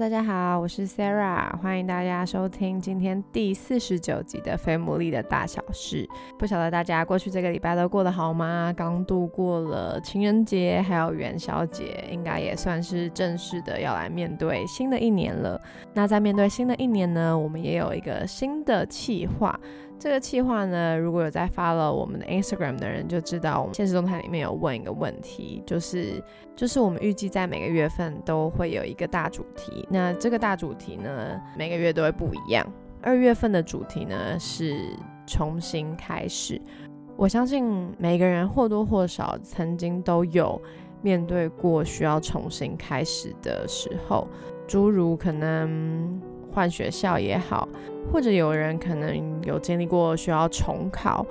大家好，我是 Sarah，欢迎大家收听今天第四十九集的《非母力的大小事》。不晓得大家过去这个礼拜都过得好吗？刚度过了情人节，还有元宵节，应该也算是正式的要来面对新的一年了。那在面对新的一年呢，我们也有一个新的计划。这个计划呢，如果有在发了我们的 Instagram 的人就知道，我们现实动态里面有问一个问题，就是就是我们预计在每个月份都会有一个大主题。那这个大主题呢，每个月都会不一样。二月份的主题呢是重新开始。我相信每个人或多或少曾经都有面对过需要重新开始的时候，诸如可能换学校也好。或者有人可能有经历过需要重考，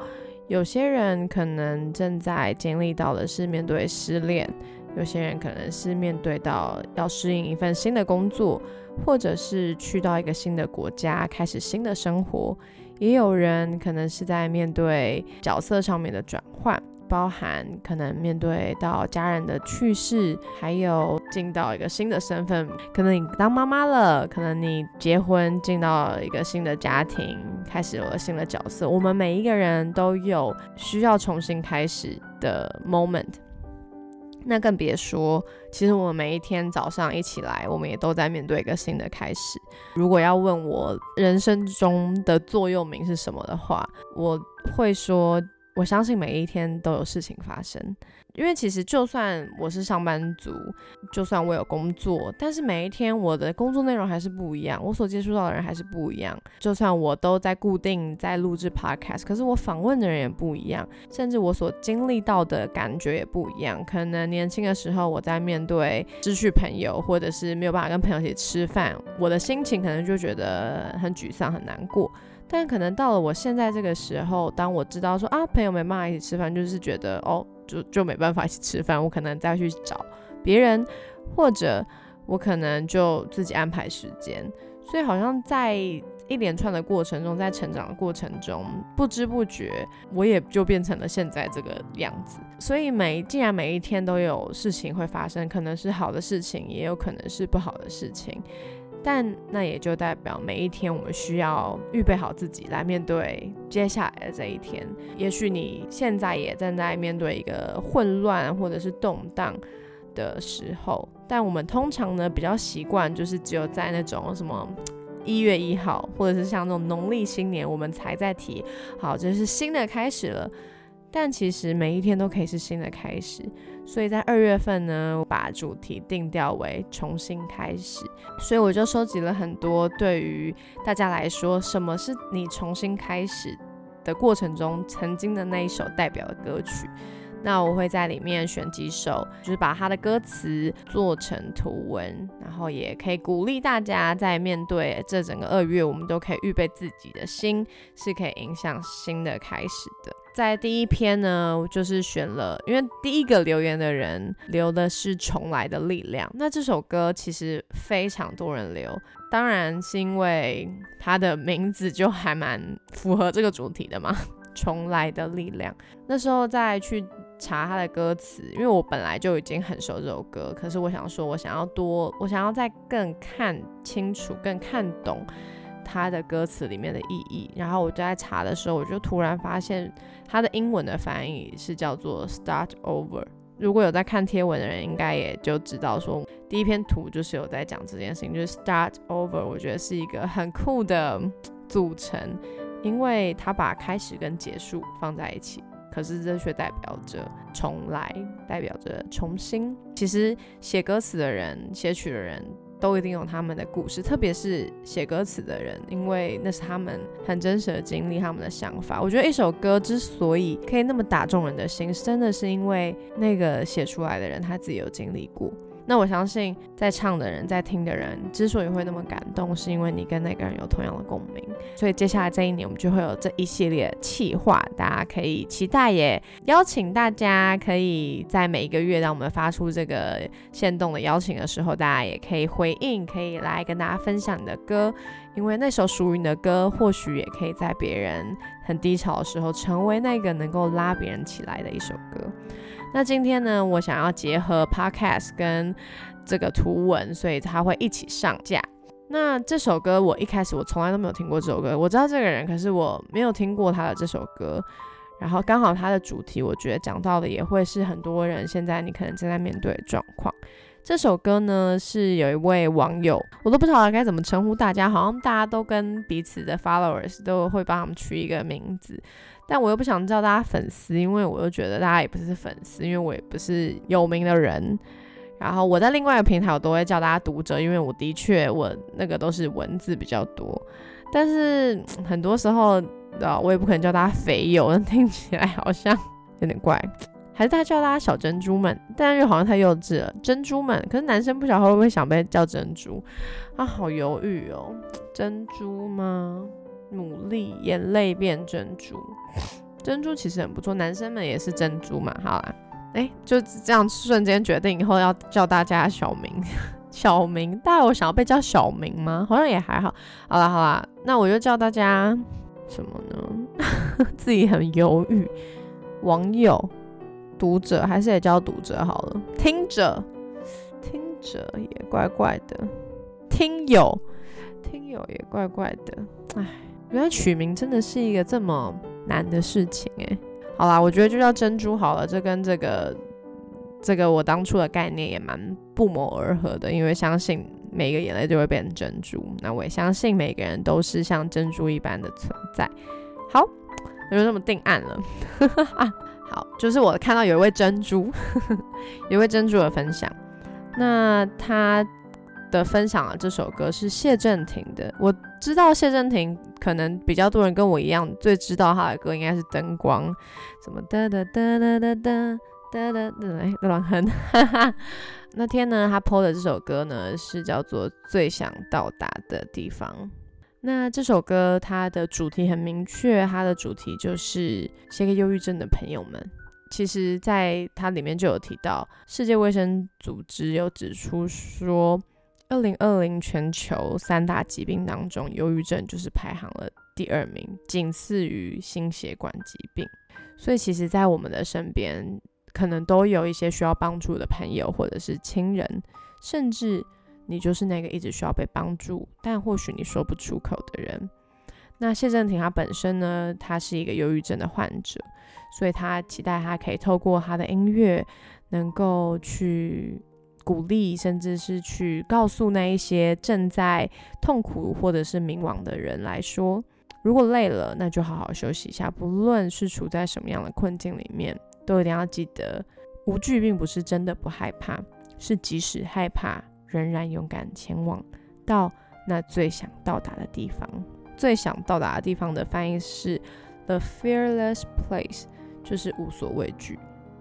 有些人可能正在经历到的是面对失恋，有些人可能是面对到要适应一份新的工作，或者是去到一个新的国家开始新的生活，也有人可能是在面对角色上面的转换。包含可能面对到家人的去世，还有进到一个新的身份，可能你当妈妈了，可能你结婚进到一个新的家庭，开始有了新的角色。我们每一个人都有需要重新开始的 moment，那更别说，其实我们每一天早上一起来，我们也都在面对一个新的开始。如果要问我人生中的座右铭是什么的话，我会说。我相信每一天都有事情发生，因为其实就算我是上班族，就算我有工作，但是每一天我的工作内容还是不一样，我所接触到的人还是不一样。就算我都在固定在录制 podcast，可是我访问的人也不一样，甚至我所经历到的感觉也不一样。可能年轻的时候我在面对失去朋友，或者是没有办法跟朋友一起吃饭，我的心情可能就觉得很沮丧、很难过。但可能到了我现在这个时候，当我知道说啊，朋友没办法一起吃饭，就是觉得哦，就就没办法一起吃饭，我可能再去找别人，或者我可能就自己安排时间。所以好像在一连串的过程中，在成长的过程中，不知不觉我也就变成了现在这个样子。所以每既然每一天都有事情会发生，可能是好的事情，也有可能是不好的事情。但那也就代表每一天我们需要预备好自己来面对接下来的这一天。也许你现在也正在面对一个混乱或者是动荡的时候，但我们通常呢比较习惯就是只有在那种什么一月一号，或者是像那种农历新年，我们才在提好这是新的开始了。但其实每一天都可以是新的开始。所以在二月份呢，我把主题定调为重新开始，所以我就收集了很多对于大家来说，什么是你重新开始的过程中曾经的那一首代表的歌曲。那我会在里面选几首，就是把它的歌词做成图文，然后也可以鼓励大家在面对这整个二月，我们都可以预备自己的心，是可以影响新的开始的。在第一篇呢，就是选了，因为第一个留言的人留的是《重来的力量》，那这首歌其实非常多人留，当然是因为它的名字就还蛮符合这个主题的嘛，《重来的力量》。那时候再去查它的歌词，因为我本来就已经很熟这首歌，可是我想说，我想要多，我想要再更看清楚、更看懂。它的歌词里面的意义，然后我就在查的时候，我就突然发现它的英文的翻译是叫做 “start over”。如果有在看贴文的人，应该也就知道说，第一篇图就是有在讲这件事情，就是 “start over”。我觉得是一个很酷的组成，因为他把开始跟结束放在一起，可是这却代表着重来，代表着重新。其实写歌词的人，写曲的人。都一定有他们的故事，特别是写歌词的人，因为那是他们很真实的经历，他们的想法。我觉得一首歌之所以可以那么打中人的心，真的是因为那个写出来的人他自己有经历过。那我相信，在唱的人，在听的人，之所以会那么感动，是因为你跟那个人有同样的共鸣。所以接下来这一年，我们就会有这一系列企划，大家可以期待耶。邀请大家可以在每一个月，当我们发出这个限动的邀请的时候，大家也可以回应，可以来跟大家分享你的歌，因为那首属于你的歌，或许也可以在别人很低潮的时候，成为那个能够拉别人起来的一首歌。那今天呢，我想要结合 podcast 跟这个图文，所以它会一起上架。那这首歌我一开始我从来都没有听过这首歌，我知道这个人，可是我没有听过他的这首歌。然后刚好他的主题，我觉得讲到的也会是很多人现在你可能正在面对的状况。这首歌呢是有一位网友，我都不知道该怎么称呼大家，好像大家都跟彼此的 followers 都会帮他们取一个名字。但我又不想叫大家粉丝，因为我又觉得大家也不是粉丝，因为我也不是有名的人。然后我在另外一个平台，我都会叫大家读者，因为我的确我那个都是文字比较多。但是很多时候，啊，我也不可能叫大家肥友，听起来好像 有点怪。还是大家叫大家小珍珠们，但又好像太幼稚了。珍珠们，可是男生不晓得会不会想被叫珍珠啊？好犹豫哦，珍珠吗？努力，眼泪变珍珠，珍珠其实很不错，男生们也是珍珠嘛。好啦，哎，就这样瞬间决定以后要叫大家小明，小明，大家有想要被叫小明吗？好像也还好。好啦好啦，那我就叫大家什么呢？自己很犹豫，网友、读者还是也叫读者好了，听者，听者也怪怪的，听友，听友也怪怪的，哎。原来取名真的是一个这么难的事情诶。好啦，我觉得就叫珍珠好了，这跟这个这个我当初的概念也蛮不谋而合的，因为相信每个眼泪就会变成珍珠，那我也相信每个人都是像珍珠一般的存在。好，那就这么定案了。就是我看到有一位珍珠 有位珍珠的分享。那他的分享的这首歌是谢震廷的我知道谢震廷可能比较多人跟我一样最知道他的歌应该是灯光什么哒哒哒哒哒哒哒哒哎乱哼哈哈。那天呢他 po 的这首歌呢是叫做最想到达的地方。那这首歌它的主题很明确，它的主题就是写给忧郁症的朋友们。其实，在它里面就有提到，世界卫生组织有指出说。二零二零全球三大疾病当中，忧郁症就是排行了第二名，仅次于心血管疾病。所以，其实，在我们的身边，可能都有一些需要帮助的朋友，或者是亲人，甚至你就是那个一直需要被帮助，但或许你说不出口的人。那谢振廷他本身呢，他是一个忧郁症的患者，所以他期待他可以透过他的音乐，能够去。鼓励，甚至是去告诉那一些正在痛苦或者是迷惘的人来说，如果累了，那就好好休息一下。不论是处在什么样的困境里面，都一定要记得，无惧并不是真的不害怕，是即使害怕，仍然勇敢前往到那最想到达的地方。最想到达的地方的翻译是 The Fearless Place，就是无所畏惧。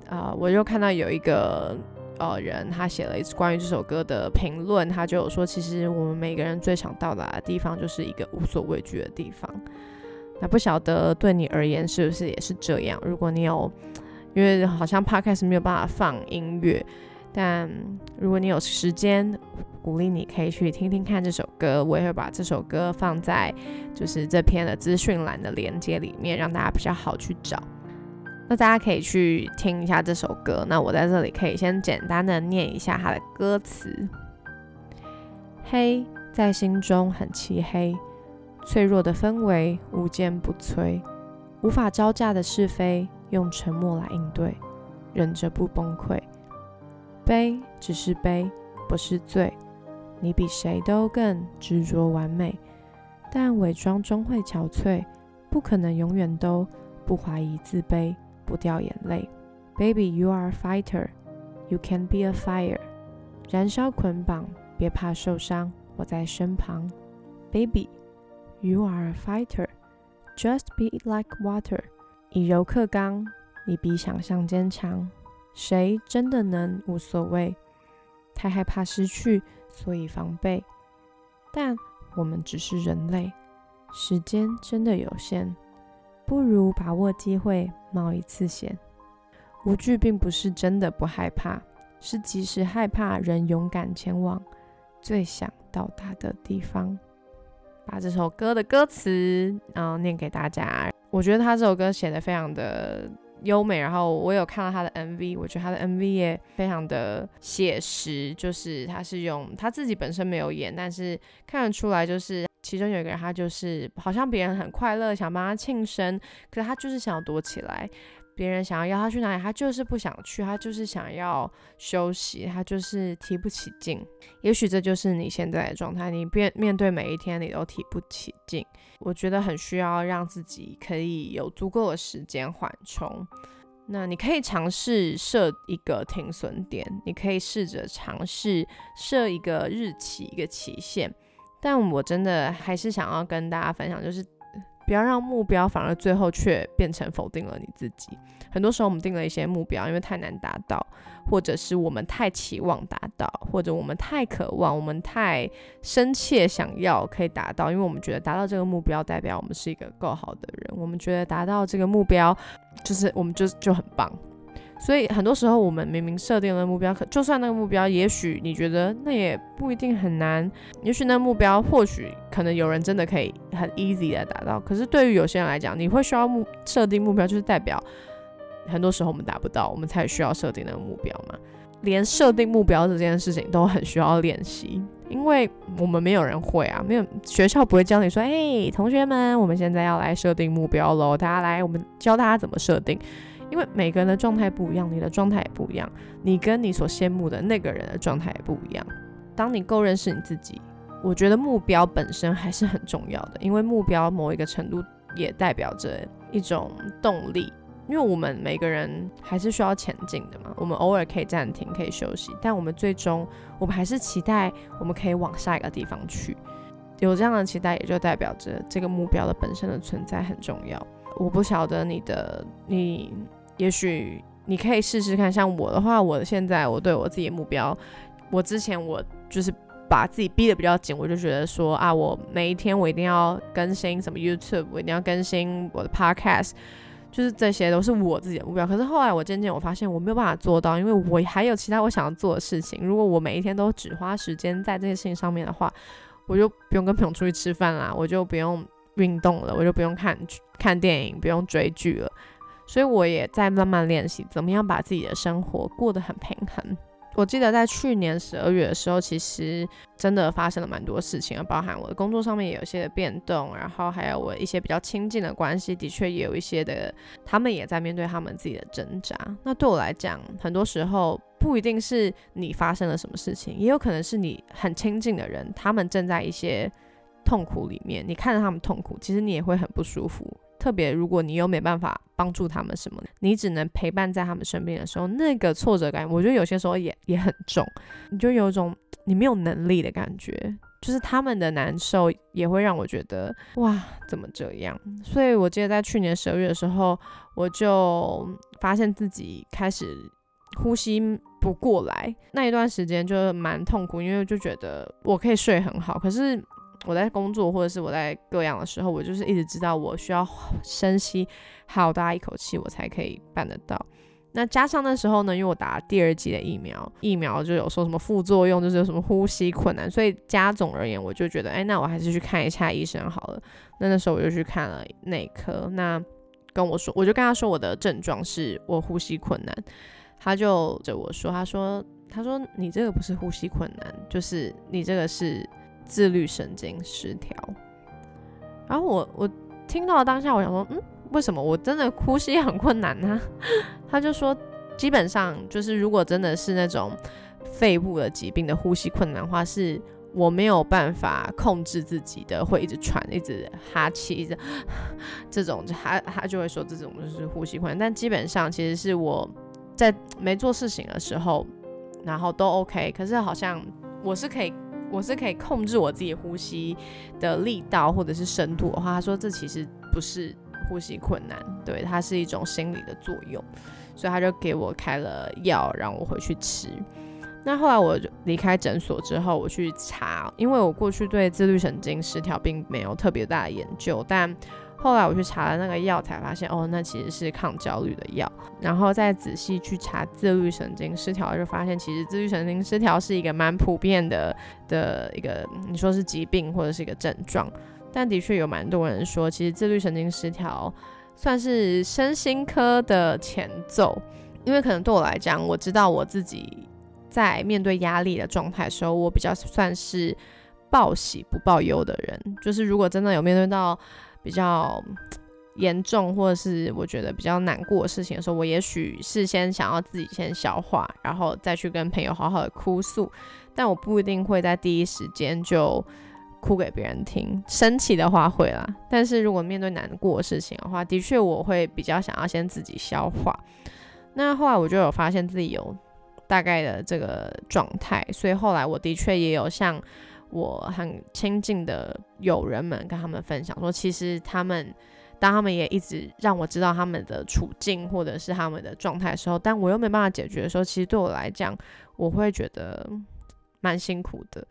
啊，我又看到有一个。呃，人他写了一次关于这首歌的评论，他就有说，其实我们每个人最想到达的地方，就是一个无所畏惧的地方。那不晓得对你而言是不是也是这样？如果你有，因为好像 podcast 没有办法放音乐，但如果你有时间，鼓励你可以去听听看这首歌。我也会把这首歌放在就是这篇的资讯栏的连接里面，让大家比较好去找。那大家可以去听一下这首歌。那我在这里可以先简单的念一下它的歌词：黑在心中很漆黑，脆弱的氛围无坚不摧，无法招架的是非用沉默来应对，忍着不崩溃。悲只是悲，不是罪。你比谁都更执着完美，但伪装终会憔悴，不可能永远都不怀疑自卑。不掉眼泪，Baby, you are a fighter, you can be a fire。燃烧捆绑，别怕受伤，我在身旁。Baby, you are a fighter, just be like water。以柔克刚，你比想象坚强。谁真的能无所谓？太害怕失去，所以防备。但我们只是人类，时间真的有限，不如把握机会，冒一次险。无惧并不是真的不害怕，是即使害怕，仍勇敢前往最想到达的地方。把这首歌的歌词，然后念给大家。我觉得他这首歌写的非常的优美，然后我有看到他的 MV，我觉得他的 MV 也非常的写实，就是他是用他自己本身没有演，但是看得出来，就是其中有一个人，他就是好像别人很快乐，想帮他庆生，可是他就是想要躲起来。别人想要邀他去哪里，他就是不想去，他就是想要休息，他就是提不起劲。也许这就是你现在的状态，你面面对每一天你都提不起劲。我觉得很需要让自己可以有足够的时间缓冲。那你可以尝试设一个停损点，你可以试着尝试设一个日期、一个期限。但我真的还是想要跟大家分享，就是。不要让目标反而最后却变成否定了你自己。很多时候我们定了一些目标，因为太难达到，或者是我们太期望达到，或者我们太渴望，我们太深切想要可以达到，因为我们觉得达到这个目标代表我们是一个够好的人，我们觉得达到这个目标就是我们就就很棒。所以很多时候，我们明明设定了目标，可就算那个目标，也许你觉得那也不一定很难，也许那个目标或许可能有人真的可以很 easy 的达到。可是对于有些人来讲，你会需要目设定目标，就是代表很多时候我们达不到，我们才需要设定那个目标嘛。连设定目标这件事情都很需要练习，因为我们没有人会啊，没有学校不会教你说，哎，同学们，我们现在要来设定目标喽，大家来，我们教大家怎么设定。因为每个人的状态不一样，你的状态也不一样，你跟你所羡慕的那个人的状态也不一样。当你够认识你自己，我觉得目标本身还是很重要的，因为目标某一个程度也代表着一种动力。因为我们每个人还是需要前进的嘛，我们偶尔可以暂停，可以休息，但我们最终我们还是期待我们可以往下一个地方去。有这样的期待，也就代表着这个目标的本身的存在很重要。我不晓得你的你。也许你可以试试看，像我的话，我现在我对我自己的目标，我之前我就是把自己逼得比较紧，我就觉得说啊，我每一天我一定要更新什么 YouTube，我一定要更新我的 Podcast，就是这些都是我自己的目标。可是后来我渐渐我发现我没有办法做到，因为我还有其他我想要做的事情。如果我每一天都只花时间在这些事情上面的话，我就不用跟朋友出去吃饭啦，我就不用运动了，我就不用看看电影，不用追剧了。所以我也在慢慢练习，怎么样把自己的生活过得很平衡。我记得在去年十二月的时候，其实真的发生了蛮多事情，包含我的工作上面也有一些的变动，然后还有我一些比较亲近的关系，的确也有一些的，他们也在面对他们自己的挣扎。那对我来讲，很多时候不一定是你发生了什么事情，也有可能是你很亲近的人，他们正在一些痛苦里面，你看着他们痛苦，其实你也会很不舒服。特别，如果你又没办法帮助他们什么，你只能陪伴在他们身边的时候，那个挫折感，我觉得有些时候也也很重，你就有一种你没有能力的感觉，就是他们的难受也会让我觉得哇，怎么这样？所以我记得在去年十二月的时候，我就发现自己开始呼吸不过来，那一段时间就蛮痛苦，因为就觉得我可以睡很好，可是。我在工作或者是我在各样的时候，我就是一直知道我需要深吸好大一口气，我才可以办得到。那加上那时候呢，因为我打第二剂的疫苗，疫苗就有说什么副作用，就是有什么呼吸困难，所以加总而言，我就觉得，哎，那我还是去看一下医生好了。那那时候我就去看了内科，那跟我说，我就跟他说我的症状是我呼吸困难，他就对我说，他说，他说你这个不是呼吸困难，就是你这个是。自律神经失调，然后我我听到当下，我想说，嗯，为什么我真的呼吸很困难呢？他就说，基本上就是如果真的是那种肺部的疾病的呼吸困难的话，是我没有办法控制自己的，会一直喘，一直哈气，一直 这种，他他就会说这种就是呼吸困难。但基本上其实是我在没做事情的时候，然后都 OK，可是好像我是可以。我是可以控制我自己呼吸的力道或者是深度的话，他说这其实不是呼吸困难，对，它是一种心理的作用，所以他就给我开了药让我回去吃。那后来我就离开诊所之后，我去查，因为我过去对自律神经失调并没有特别大的研究，但后来我去查了那个药，才发现哦，那其实是抗焦虑的药。然后再仔细去查自律神经失调，就发现其实自律神经失调是一个蛮普遍的的一个，你说是疾病或者是一个症状。但的确有蛮多人说，其实自律神经失调算是身心科的前奏，因为可能对我来讲，我知道我自己。在面对压力的状态时候，我比较算是报喜不报忧的人。就是如果真的有面对到比较严重，或者是我觉得比较难过的事情的时候，我也许是先想要自己先消化，然后再去跟朋友好好的哭诉。但我不一定会在第一时间就哭给别人听。生气的话会啦，但是如果面对难过的事情的话，的确我会比较想要先自己消化。那后来我就有发现自己有。大概的这个状态，所以后来我的确也有向我很亲近的友人们跟他们分享，说其实他们当他们也一直让我知道他们的处境或者是他们的状态的时候，但我又没办法解决的时候，其实对我来讲，我会觉得蛮辛苦的。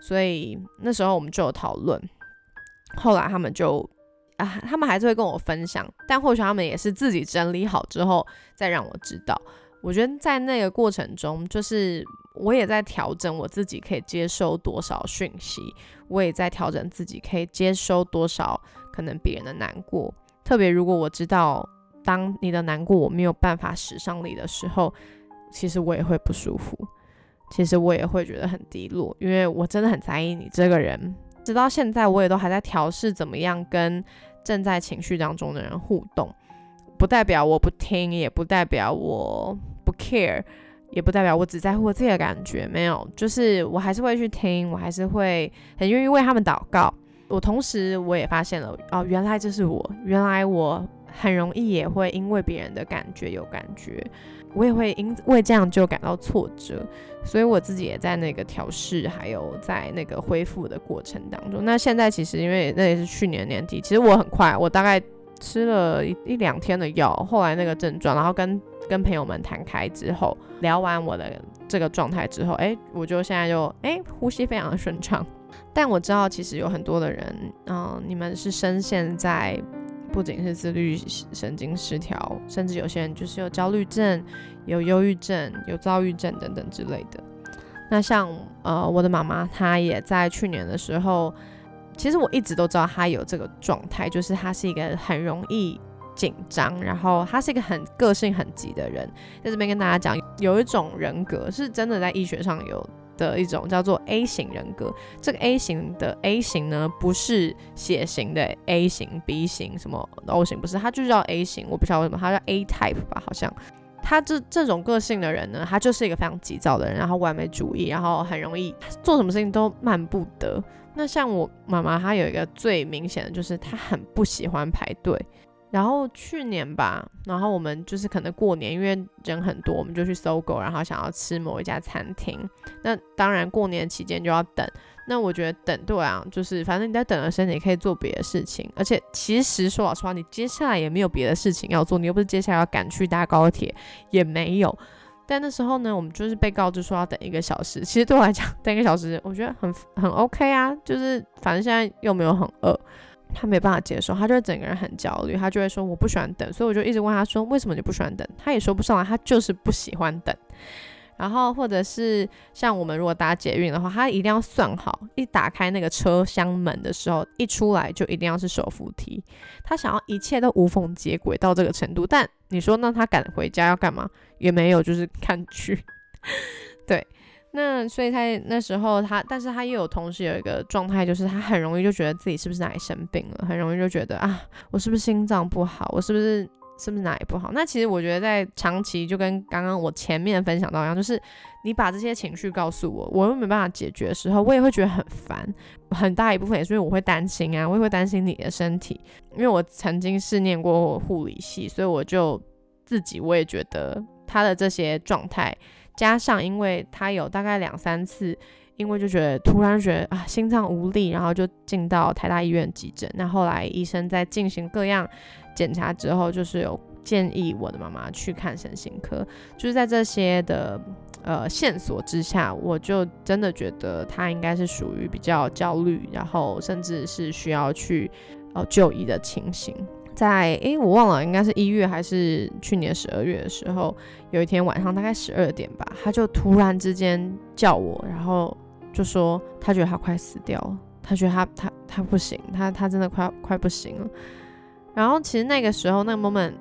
所以那时候我们就有讨论，后来他们就啊，他们还是会跟我分享，但或许他们也是自己整理好之后再让我知道。我觉得在那个过程中，就是我也在调整我自己可以接收多少讯息，我也在调整自己可以接收多少可能别人的难过。特别如果我知道，当你的难过我没有办法使上力的时候，其实我也会不舒服，其实我也会觉得很低落，因为我真的很在意你这个人。直到现在，我也都还在调试怎么样跟正在情绪当中的人互动。不代表我不听，也不代表我不 care，也不代表我只在乎我自己的感觉。没有，就是我还是会去听，我还是会很愿意为他们祷告。我同时我也发现了，哦，原来这是我，原来我很容易也会因为别人的感觉有感觉，我也会因为这样就感到挫折。所以我自己也在那个调试，还有在那个恢复的过程当中。那现在其实因为那也是去年年底，其实我很快，我大概。吃了一一两天的药，后来那个症状，然后跟跟朋友们谈开之后，聊完我的这个状态之后，哎，我就现在就哎呼吸非常的顺畅。但我知道其实有很多的人，嗯，你们是深陷在不仅是自律神经失调，甚至有些人就是有焦虑症、有忧郁症、有躁郁症等等之类的。那像呃我的妈妈，她也在去年的时候。其实我一直都知道她有这个状态，就是她是一个很容易紧张，然后他是一个很个性很急的人。在这边跟大家讲，有一种人格是真的在医学上有的一种叫做 A 型人格。这个 A 型的 A 型呢，不是血型的 A 型、B 型什么 O 型，不是，他就叫 A 型。我不知道为什么，他叫 A type 吧，好像。他这这种个性的人呢，他就是一个非常急躁的人，然后完美主义，然后很容易做什么事情都慢不得。那像我妈妈，她有一个最明显的，就是她很不喜欢排队。然后去年吧，然后我们就是可能过年，因为人很多，我们就去搜狗，然后想要吃某一家餐厅。那当然过年期间就要等。那我觉得等对啊，就是反正你在等的时候，你可以做别的事情。而且其实说老实话，你接下来也没有别的事情要做，你又不是接下来要赶去搭高铁，也没有。但那时候呢，我们就是被告知说要等一个小时。其实对我来讲，等一个小时，我觉得很很 OK 啊。就是反正现在又没有很饿，他没办法接受，他就会整个人很焦虑，他就会说我不喜欢等。所以我就一直问他说，为什么你不喜欢等？他也说不上来，他就是不喜欢等。然后或者是像我们如果搭捷运的话，他一定要算好，一打开那个车厢门的时候，一出来就一定要是手扶梯。他想要一切都无缝接轨到这个程度，但你说那他赶回家要干嘛？也没有，就是看剧。对，那所以他那时候他，但是他又有同时有一个状态，就是他很容易就觉得自己是不是哪里生病了，很容易就觉得啊，我是不是心脏不好，我是不是？是不是哪里不好？那其实我觉得在长期就跟刚刚我前面分享到一样，就是你把这些情绪告诉我，我又没办法解决的时候，我也会觉得很烦。很大一部分也是因为我会担心啊，我也会担心你的身体，因为我曾经是念过护理系，所以我就自己我也觉得他的这些状态，加上因为他有大概两三次，因为就觉得突然觉得啊心脏无力，然后就进到台大医院急诊。那后来医生在进行各样。检查之后，就是有建议我的妈妈去看神经科，就是在这些的呃线索之下，我就真的觉得他应该是属于比较焦虑，然后甚至是需要去呃就医的情形。在诶，我忘了，应该是一月还是去年十二月的时候，有一天晚上大概十二点吧，他就突然之间叫我，然后就说他觉得他快死掉了，他觉得他他他不行，他他真的快快不行了。然后其实那个时候那个 moment，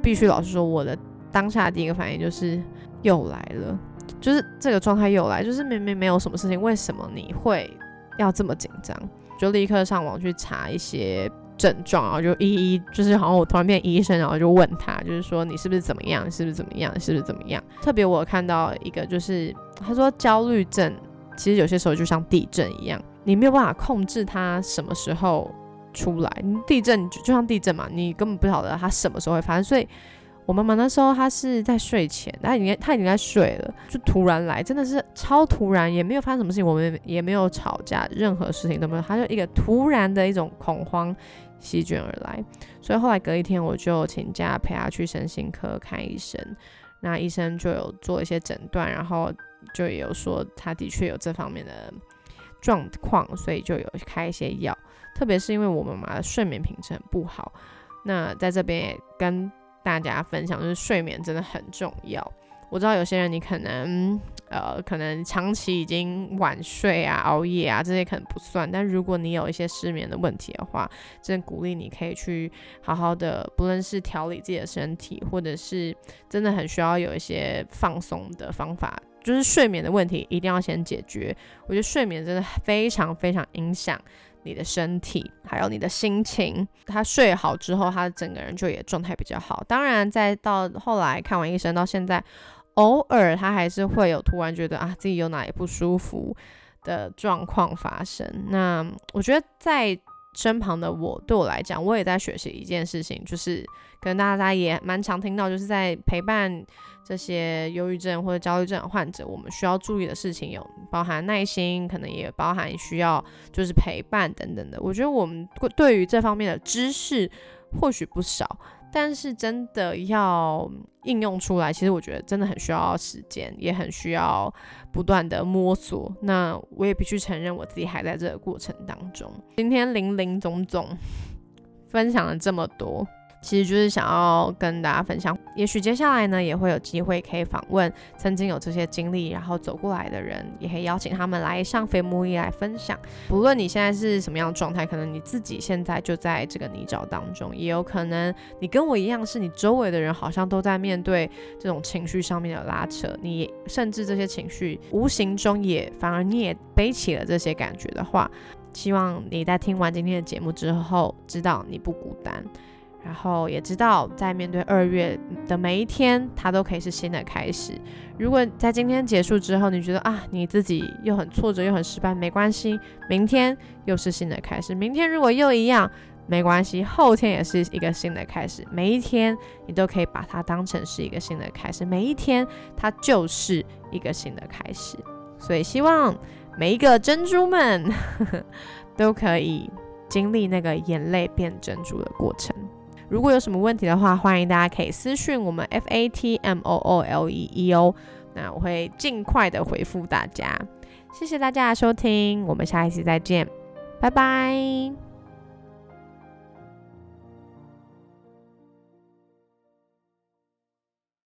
必须老实说，我的当下第一个反应就是又来了，就是这个状态又来，就是明明没有什么事情，为什么你会要这么紧张？就立刻上网去查一些。症状，然后就一一就是好像我突然变医生，然后就问他，就是说你是不是怎么样，是不是怎么样，是不是怎么样？特别我看到一个，就是他说焦虑症其实有些时候就像地震一样，你没有办法控制它什么时候出来。地震就像地震嘛，你根本不晓得它什么时候会发生。所以我妈妈那时候她是在睡前，她已经她已经在睡了，就突然来，真的是超突然，也没有发生什么事情，我们也没有吵架，任何事情都没有，她就一个突然的一种恐慌。席卷而来，所以后来隔一天我就请假陪她去身心科看医生，那医生就有做一些诊断，然后就有说她的确有这方面的状况，所以就有开一些药。特别是因为我妈妈的睡眠品质很不好，那在这边也跟大家分享，就是睡眠真的很重要。我知道有些人你可能。呃，可能长期已经晚睡啊、熬夜啊，这些可能不算。但如果你有一些失眠的问题的话，真的鼓励你可以去好好的，不论是调理自己的身体，或者是真的很需要有一些放松的方法。就是睡眠的问题一定要先解决。我觉得睡眠真的非常非常影响你的身体，还有你的心情。他睡好之后，他整个人就也状态比较好。当然，再到后来看完医生到现在。偶尔他还是会有突然觉得啊自己有哪里不舒服的状况发生。那我觉得在身旁的我，对我来讲，我也在学习一件事情，就是可能大家也蛮常听到，就是在陪伴这些忧郁症或者焦虑症患者，我们需要注意的事情有包含耐心，可能也包含需要就是陪伴等等的。我觉得我们对于这方面的知识或许不少。但是真的要应用出来，其实我觉得真的很需要时间，也很需要不断的摸索。那我也必须承认，我自己还在这个过程当中。今天林林总总分享了这么多。其实就是想要跟大家分享，也许接下来呢也会有机会可以访问曾经有这些经历然后走过来的人，也可以邀请他们来上肥木一来分享。不论你现在是什么样的状态，可能你自己现在就在这个泥沼当中，也有可能你跟我一样，是你周围的人好像都在面对这种情绪上面的拉扯，你甚至这些情绪无形中也反而你也背起了这些感觉的话，希望你在听完今天的节目之后，知道你不孤单。然后也知道，在面对二月的每一天，它都可以是新的开始。如果在今天结束之后，你觉得啊，你自己又很挫折又很失败，没关系，明天又是新的开始。明天如果又一样，没关系，后天也是一个新的开始。每一天你都可以把它当成是一个新的开始，每一天它就是一个新的开始。所以希望每一个珍珠们 都可以经历那个眼泪变珍珠的过程。如果有什么问题的话，欢迎大家可以私讯我们 F A T M O O L E E 哦那我会尽快的回复大家。谢谢大家的收听，我们下一期再见，拜拜。